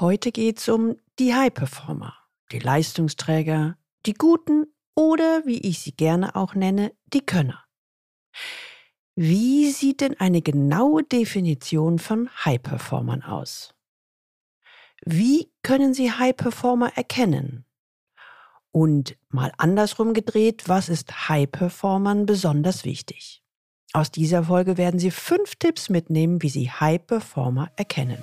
Heute geht es um die High Performer, die Leistungsträger, die Guten oder, wie ich sie gerne auch nenne, die Könner. Wie sieht denn eine genaue Definition von High Performern aus? Wie können Sie High Performer erkennen? Und mal andersrum gedreht, was ist High Performern besonders wichtig? Aus dieser Folge werden Sie fünf Tipps mitnehmen, wie Sie High Performer erkennen.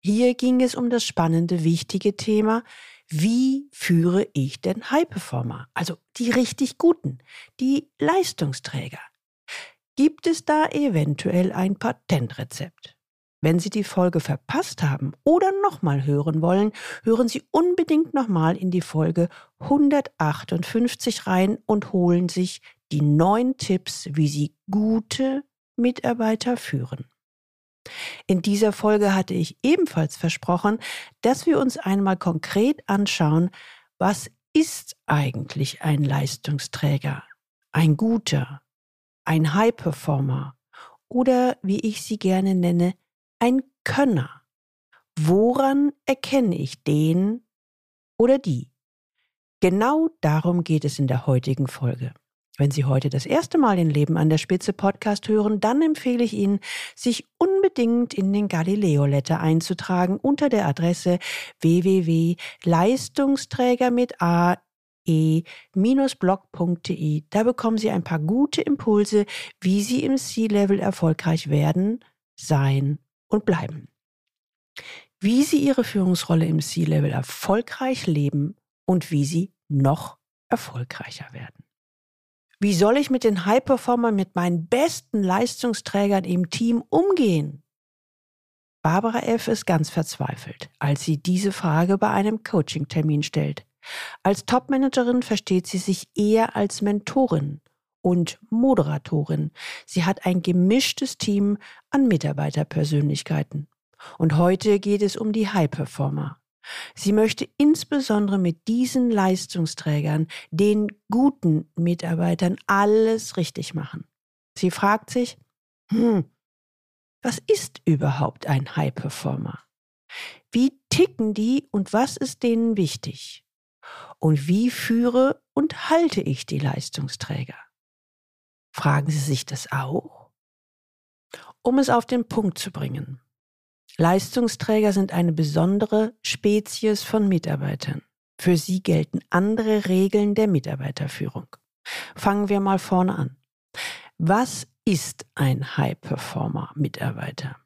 Hier ging es um das spannende, wichtige Thema, wie führe ich denn High Performer? Also die richtig guten, die Leistungsträger. Gibt es da eventuell ein Patentrezept? Wenn Sie die Folge verpasst haben oder nochmal hören wollen, hören Sie unbedingt nochmal in die Folge 158 rein und holen sich die neun Tipps, wie Sie gute Mitarbeiter führen. In dieser Folge hatte ich ebenfalls versprochen, dass wir uns einmal konkret anschauen, was ist eigentlich ein Leistungsträger, ein guter, ein High-Performer oder wie ich sie gerne nenne, ein Könner. Woran erkenne ich den oder die? Genau darum geht es in der heutigen Folge. Wenn Sie heute das erste Mal den Leben an der Spitze Podcast hören, dann empfehle ich Ihnen, sich unbedingt in den Galileo Letter einzutragen unter der Adresse www.leistungsträger mit a e-blog.de. Da bekommen Sie ein paar gute Impulse, wie Sie im C-Level erfolgreich werden, sein und bleiben. Wie Sie Ihre Führungsrolle im C-Level erfolgreich leben und wie Sie noch erfolgreicher werden. Wie soll ich mit den High-Performern, mit meinen besten Leistungsträgern im Team umgehen? Barbara F. ist ganz verzweifelt, als sie diese Frage bei einem Coaching-Termin stellt. Als Topmanagerin versteht sie sich eher als Mentorin und Moderatorin. Sie hat ein gemischtes Team an Mitarbeiterpersönlichkeiten. Und heute geht es um die High-Performer. Sie möchte insbesondere mit diesen Leistungsträgern, den guten Mitarbeitern, alles richtig machen. Sie fragt sich, hm, was ist überhaupt ein High Performer? Wie ticken die und was ist denen wichtig? Und wie führe und halte ich die Leistungsträger? Fragen Sie sich das auch? Um es auf den Punkt zu bringen. Leistungsträger sind eine besondere Spezies von Mitarbeitern. Für sie gelten andere Regeln der Mitarbeiterführung. Fangen wir mal vorne an. Was ist ein High-Performer-Mitarbeiter?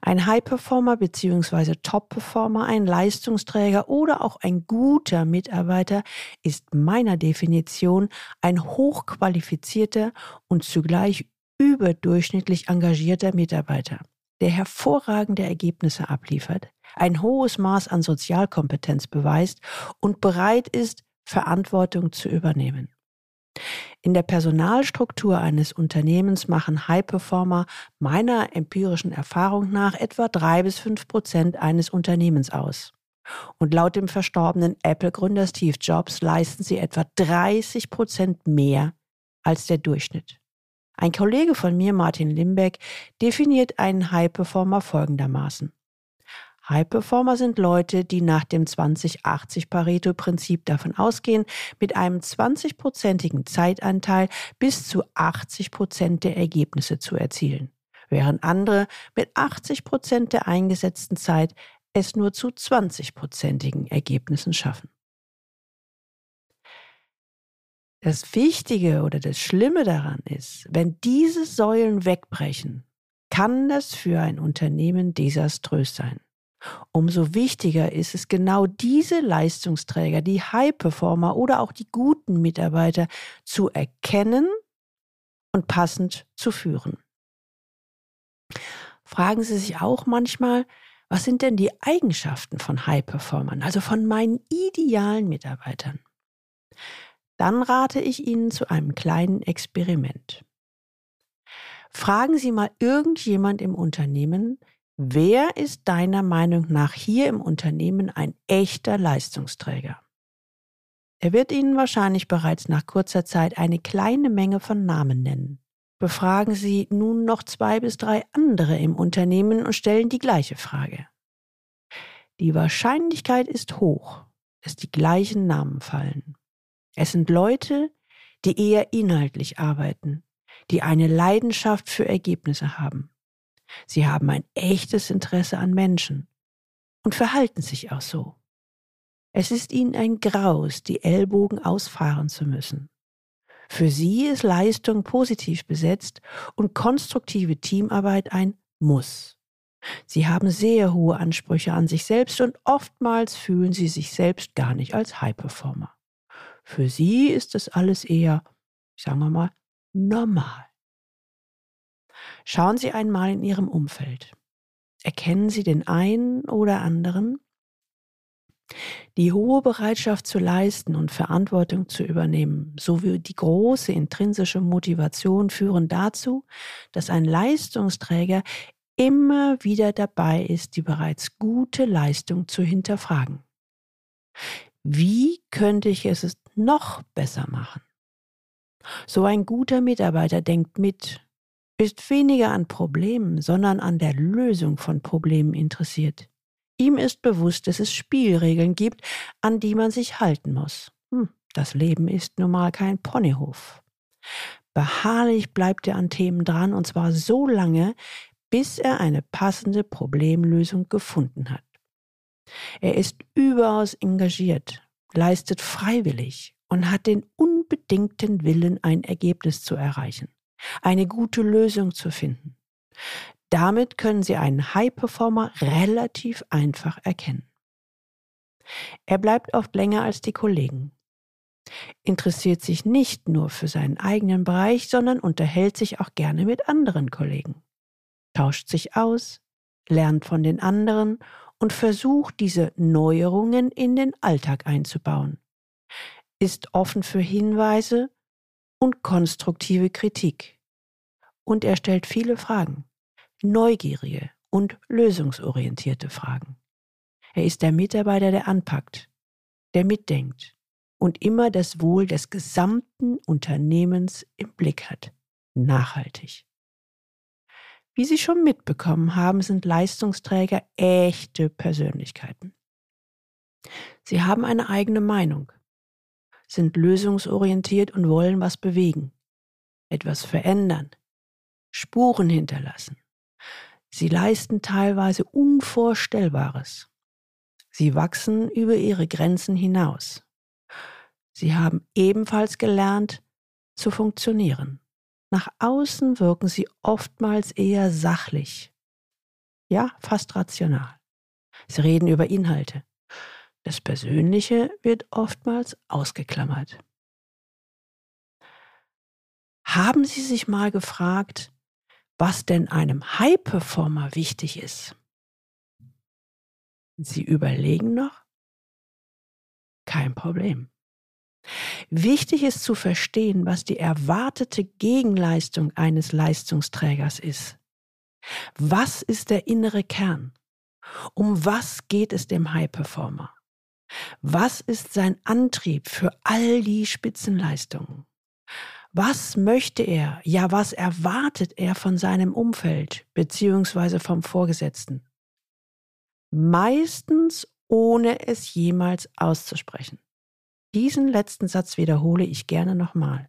Ein High-Performer bzw. Top-Performer, ein Leistungsträger oder auch ein guter Mitarbeiter ist meiner Definition ein hochqualifizierter und zugleich überdurchschnittlich engagierter Mitarbeiter der hervorragende Ergebnisse abliefert, ein hohes Maß an Sozialkompetenz beweist und bereit ist, Verantwortung zu übernehmen. In der Personalstruktur eines Unternehmens machen High-Performer meiner empirischen Erfahrung nach etwa drei bis fünf Prozent eines Unternehmens aus. Und laut dem verstorbenen Apple-Gründer Steve Jobs leisten sie etwa 30 Prozent mehr als der Durchschnitt. Ein Kollege von mir, Martin Limbeck, definiert einen High Performer folgendermaßen. High Performer sind Leute, die nach dem 20-80 Pareto-Prinzip davon ausgehen, mit einem 20-prozentigen Zeitanteil bis zu 80 Prozent der Ergebnisse zu erzielen, während andere mit 80 Prozent der eingesetzten Zeit es nur zu 20-prozentigen Ergebnissen schaffen. Das Wichtige oder das Schlimme daran ist, wenn diese Säulen wegbrechen, kann das für ein Unternehmen desaströs sein. Umso wichtiger ist es genau diese Leistungsträger, die High-Performer oder auch die guten Mitarbeiter zu erkennen und passend zu führen. Fragen Sie sich auch manchmal, Was sind denn die Eigenschaften von High-Performern, also von meinen idealen Mitarbeitern? Dann rate ich Ihnen zu einem kleinen Experiment. Fragen Sie mal irgendjemand im Unternehmen, wer ist deiner Meinung nach hier im Unternehmen ein echter Leistungsträger? Er wird Ihnen wahrscheinlich bereits nach kurzer Zeit eine kleine Menge von Namen nennen. Befragen Sie nun noch zwei bis drei andere im Unternehmen und stellen die gleiche Frage. Die Wahrscheinlichkeit ist hoch, dass die gleichen Namen fallen. Es sind Leute, die eher inhaltlich arbeiten, die eine Leidenschaft für Ergebnisse haben. Sie haben ein echtes Interesse an Menschen und verhalten sich auch so. Es ist ihnen ein Graus, die Ellbogen ausfahren zu müssen. Für sie ist Leistung positiv besetzt und konstruktive Teamarbeit ein Muss. Sie haben sehr hohe Ansprüche an sich selbst und oftmals fühlen sie sich selbst gar nicht als High-Performer. Für sie ist das alles eher, sagen wir mal, normal. Schauen Sie einmal in Ihrem Umfeld. Erkennen Sie den einen oder anderen? Die hohe Bereitschaft zu leisten und Verantwortung zu übernehmen sowie die große intrinsische Motivation führen dazu, dass ein Leistungsträger immer wieder dabei ist, die bereits gute Leistung zu hinterfragen. Wie könnte ich es noch besser machen? So ein guter Mitarbeiter denkt mit, ist weniger an Problemen, sondern an der Lösung von Problemen interessiert. Ihm ist bewusst, dass es Spielregeln gibt, an die man sich halten muss. Hm, das Leben ist nun mal kein Ponyhof. Beharrlich bleibt er an Themen dran, und zwar so lange, bis er eine passende Problemlösung gefunden hat. Er ist überaus engagiert, leistet freiwillig und hat den unbedingten Willen, ein Ergebnis zu erreichen, eine gute Lösung zu finden. Damit können Sie einen High-Performer relativ einfach erkennen. Er bleibt oft länger als die Kollegen, interessiert sich nicht nur für seinen eigenen Bereich, sondern unterhält sich auch gerne mit anderen Kollegen, tauscht sich aus, lernt von den anderen und versucht diese Neuerungen in den Alltag einzubauen, ist offen für Hinweise und konstruktive Kritik und er stellt viele Fragen neugierige und lösungsorientierte Fragen. Er ist der Mitarbeiter, der anpackt, der mitdenkt und immer das Wohl des gesamten Unternehmens im Blick hat. Nachhaltig. Wie Sie schon mitbekommen haben, sind Leistungsträger echte Persönlichkeiten. Sie haben eine eigene Meinung, sind lösungsorientiert und wollen was bewegen, etwas verändern, Spuren hinterlassen. Sie leisten teilweise Unvorstellbares. Sie wachsen über ihre Grenzen hinaus. Sie haben ebenfalls gelernt zu funktionieren. Nach außen wirken sie oftmals eher sachlich, ja fast rational. Sie reden über Inhalte. Das Persönliche wird oftmals ausgeklammert. Haben Sie sich mal gefragt, was denn einem High-Performer wichtig ist. Sie überlegen noch? Kein Problem. Wichtig ist zu verstehen, was die erwartete Gegenleistung eines Leistungsträgers ist. Was ist der innere Kern? Um was geht es dem High-Performer? Was ist sein Antrieb für all die Spitzenleistungen? Was möchte er, ja was erwartet er von seinem Umfeld beziehungsweise vom Vorgesetzten? Meistens ohne es jemals auszusprechen. Diesen letzten Satz wiederhole ich gerne nochmal.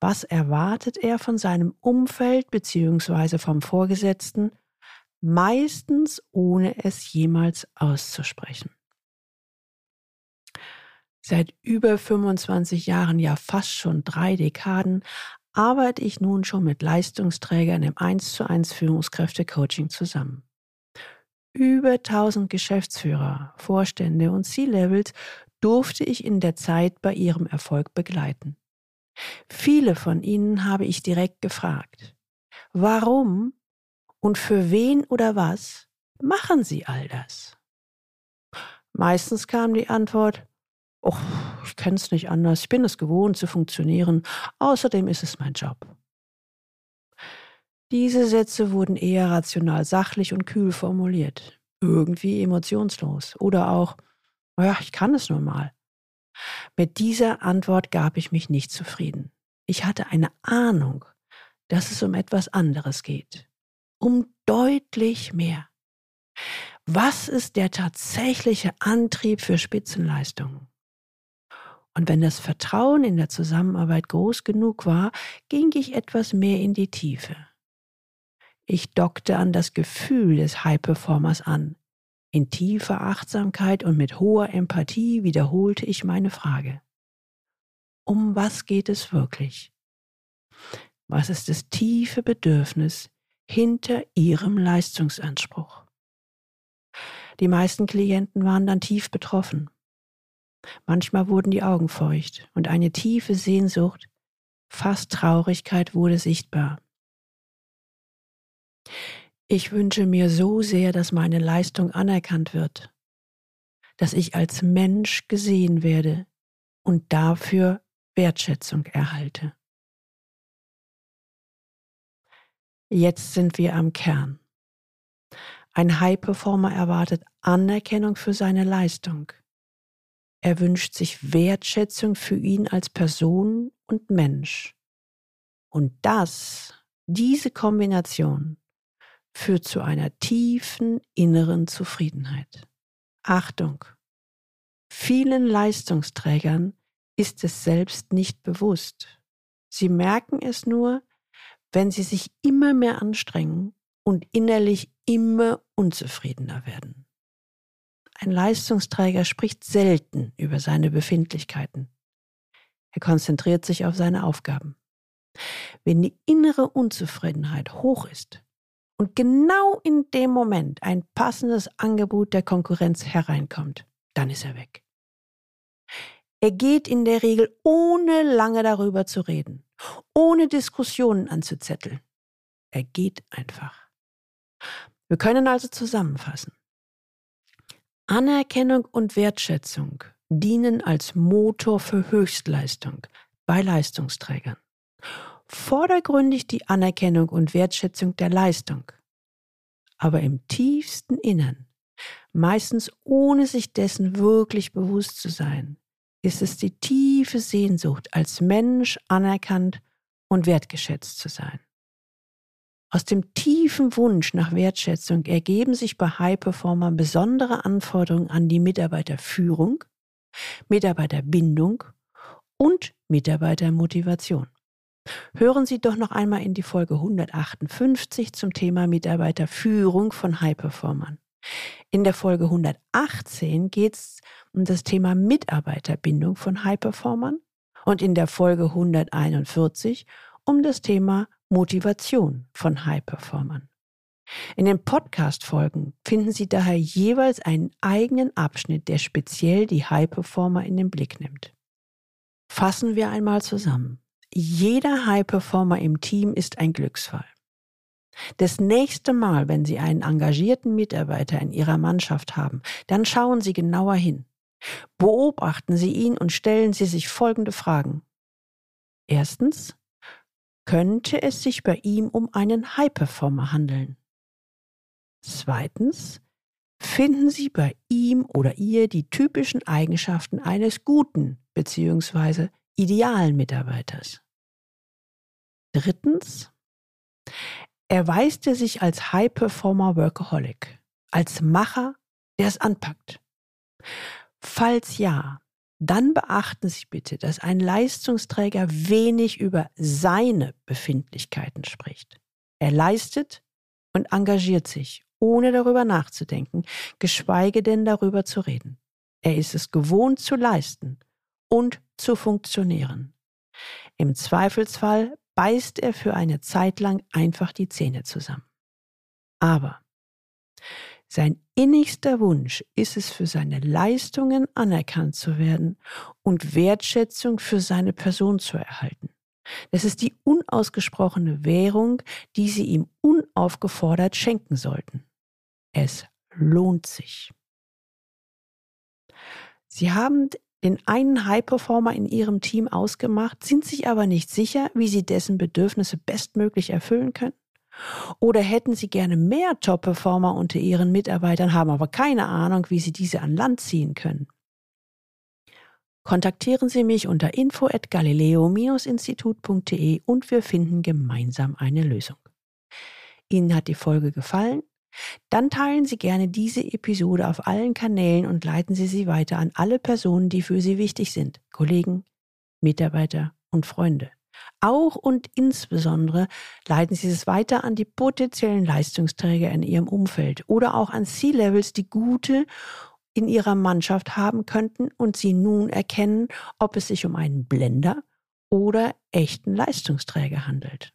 Was erwartet er von seinem Umfeld beziehungsweise vom Vorgesetzten? Meistens ohne es jemals auszusprechen. Seit über 25 Jahren, ja fast schon drei Dekaden, arbeite ich nun schon mit Leistungsträgern im 1 zu 1 Führungskräfte-Coaching zusammen. Über 1000 Geschäftsführer, Vorstände und C-Levels durfte ich in der Zeit bei ihrem Erfolg begleiten. Viele von ihnen habe ich direkt gefragt, warum und für wen oder was machen Sie all das? Meistens kam die Antwort, oh, ich kenne es nicht anders, ich bin es gewohnt zu funktionieren, außerdem ist es mein Job. Diese Sätze wurden eher rational sachlich und kühl formuliert, irgendwie emotionslos oder auch, ja, ich kann es nur mal. Mit dieser Antwort gab ich mich nicht zufrieden. Ich hatte eine Ahnung, dass es um etwas anderes geht. Um deutlich mehr. Was ist der tatsächliche Antrieb für Spitzenleistungen? Und wenn das Vertrauen in der Zusammenarbeit groß genug war, ging ich etwas mehr in die Tiefe. Ich dockte an das Gefühl des High-Performers an. In tiefer Achtsamkeit und mit hoher Empathie wiederholte ich meine Frage. Um was geht es wirklich? Was ist das tiefe Bedürfnis hinter Ihrem Leistungsanspruch? Die meisten Klienten waren dann tief betroffen. Manchmal wurden die Augen feucht und eine tiefe Sehnsucht, fast Traurigkeit wurde sichtbar. Ich wünsche mir so sehr, dass meine Leistung anerkannt wird, dass ich als Mensch gesehen werde und dafür Wertschätzung erhalte. Jetzt sind wir am Kern. Ein High-Performer erwartet Anerkennung für seine Leistung. Er wünscht sich Wertschätzung für ihn als Person und Mensch. Und das, diese Kombination, führt zu einer tiefen inneren Zufriedenheit. Achtung! Vielen Leistungsträgern ist es selbst nicht bewusst. Sie merken es nur, wenn sie sich immer mehr anstrengen und innerlich immer unzufriedener werden. Ein Leistungsträger spricht selten über seine Befindlichkeiten. Er konzentriert sich auf seine Aufgaben. Wenn die innere Unzufriedenheit hoch ist und genau in dem Moment ein passendes Angebot der Konkurrenz hereinkommt, dann ist er weg. Er geht in der Regel ohne lange darüber zu reden, ohne Diskussionen anzuzetteln. Er geht einfach. Wir können also zusammenfassen. Anerkennung und Wertschätzung dienen als Motor für Höchstleistung bei Leistungsträgern. Vordergründig die Anerkennung und Wertschätzung der Leistung. Aber im tiefsten Innern, meistens ohne sich dessen wirklich bewusst zu sein, ist es die tiefe Sehnsucht, als Mensch anerkannt und wertgeschätzt zu sein. Aus dem tiefen Wunsch nach Wertschätzung ergeben sich bei High-Performern besondere Anforderungen an die Mitarbeiterführung, Mitarbeiterbindung und Mitarbeitermotivation. Hören Sie doch noch einmal in die Folge 158 zum Thema Mitarbeiterführung von High-Performern. In der Folge 118 geht es um das Thema Mitarbeiterbindung von High-Performern und in der Folge 141 um das Thema Motivation von High-Performern. In den Podcast-Folgen finden Sie daher jeweils einen eigenen Abschnitt, der speziell die High-Performer in den Blick nimmt. Fassen wir einmal zusammen. Jeder High-Performer im Team ist ein Glücksfall. Das nächste Mal, wenn Sie einen engagierten Mitarbeiter in Ihrer Mannschaft haben, dann schauen Sie genauer hin. Beobachten Sie ihn und stellen Sie sich folgende Fragen. Erstens, könnte es sich bei ihm um einen High-Performer handeln? Zweitens, finden Sie bei ihm oder ihr die typischen Eigenschaften eines guten bzw. idealen Mitarbeiters? Drittens, erweist er sich als High-Performer Workaholic, als Macher, der es anpackt? Falls ja, dann beachten Sie bitte, dass ein Leistungsträger wenig über seine Befindlichkeiten spricht. Er leistet und engagiert sich, ohne darüber nachzudenken, geschweige denn darüber zu reden. Er ist es gewohnt zu leisten und zu funktionieren. Im Zweifelsfall beißt er für eine Zeit lang einfach die Zähne zusammen. Aber sein innigster Wunsch ist es, für seine Leistungen anerkannt zu werden und Wertschätzung für seine Person zu erhalten. Das ist die unausgesprochene Währung, die Sie ihm unaufgefordert schenken sollten. Es lohnt sich. Sie haben den einen High-Performer in Ihrem Team ausgemacht, sind sich aber nicht sicher, wie Sie dessen Bedürfnisse bestmöglich erfüllen können? Oder hätten Sie gerne mehr Top-Performer unter Ihren Mitarbeitern, haben aber keine Ahnung, wie Sie diese an Land ziehen können? Kontaktieren Sie mich unter info at galileo-institut.de und wir finden gemeinsam eine Lösung. Ihnen hat die Folge gefallen? Dann teilen Sie gerne diese Episode auf allen Kanälen und leiten Sie sie weiter an alle Personen, die für Sie wichtig sind, Kollegen, Mitarbeiter und Freunde. Auch und insbesondere leiten Sie es weiter an die potenziellen Leistungsträger in Ihrem Umfeld oder auch an C-Levels, die gute in ihrer Mannschaft haben könnten und Sie nun erkennen, ob es sich um einen Blender oder echten Leistungsträger handelt.